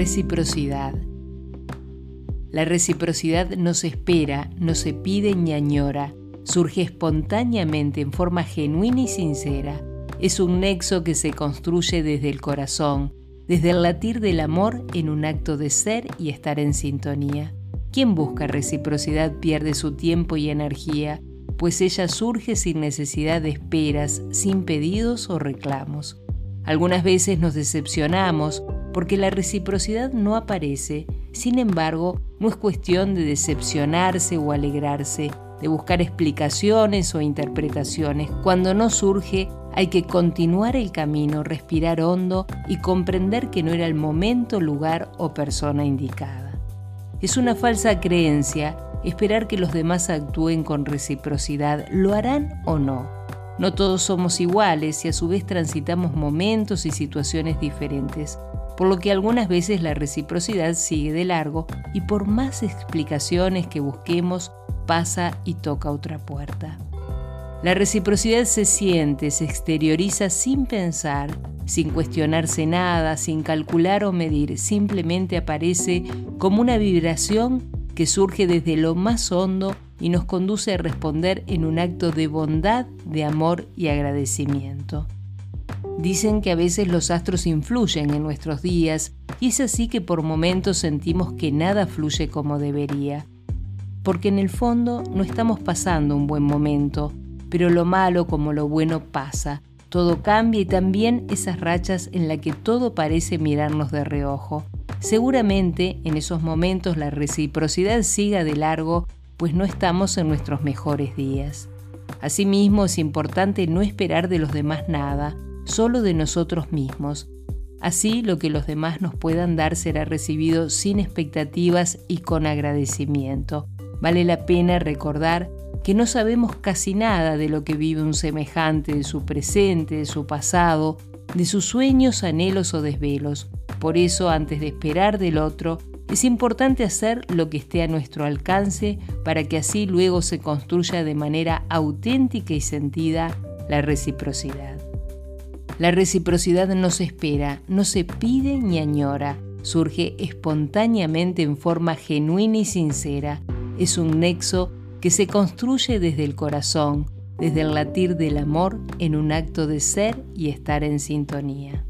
Reciprocidad. La reciprocidad no se espera, no se pide ni añora, surge espontáneamente en forma genuina y sincera. Es un nexo que se construye desde el corazón, desde el latir del amor en un acto de ser y estar en sintonía. Quien busca reciprocidad pierde su tiempo y energía, pues ella surge sin necesidad de esperas, sin pedidos o reclamos. Algunas veces nos decepcionamos porque la reciprocidad no aparece, sin embargo, no es cuestión de decepcionarse o alegrarse, de buscar explicaciones o interpretaciones. Cuando no surge, hay que continuar el camino, respirar hondo y comprender que no era el momento, lugar o persona indicada. Es una falsa creencia esperar que los demás actúen con reciprocidad. ¿Lo harán o no? No todos somos iguales y a su vez transitamos momentos y situaciones diferentes por lo que algunas veces la reciprocidad sigue de largo y por más explicaciones que busquemos pasa y toca otra puerta. La reciprocidad se siente, se exterioriza sin pensar, sin cuestionarse nada, sin calcular o medir, simplemente aparece como una vibración que surge desde lo más hondo y nos conduce a responder en un acto de bondad, de amor y agradecimiento. Dicen que a veces los astros influyen en nuestros días y es así que por momentos sentimos que nada fluye como debería. Porque en el fondo no estamos pasando un buen momento, pero lo malo como lo bueno pasa. Todo cambia y también esas rachas en las que todo parece mirarnos de reojo. Seguramente en esos momentos la reciprocidad siga de largo, pues no estamos en nuestros mejores días. Asimismo es importante no esperar de los demás nada, solo de nosotros mismos. Así lo que los demás nos puedan dar será recibido sin expectativas y con agradecimiento. Vale la pena recordar que no sabemos casi nada de lo que vive un semejante, de su presente, de su pasado, de sus sueños, anhelos o desvelos. Por eso, antes de esperar del otro, es importante hacer lo que esté a nuestro alcance para que así luego se construya de manera auténtica y sentida la reciprocidad. La reciprocidad no se espera, no se pide ni añora, surge espontáneamente en forma genuina y sincera. Es un nexo que se construye desde el corazón, desde el latir del amor en un acto de ser y estar en sintonía.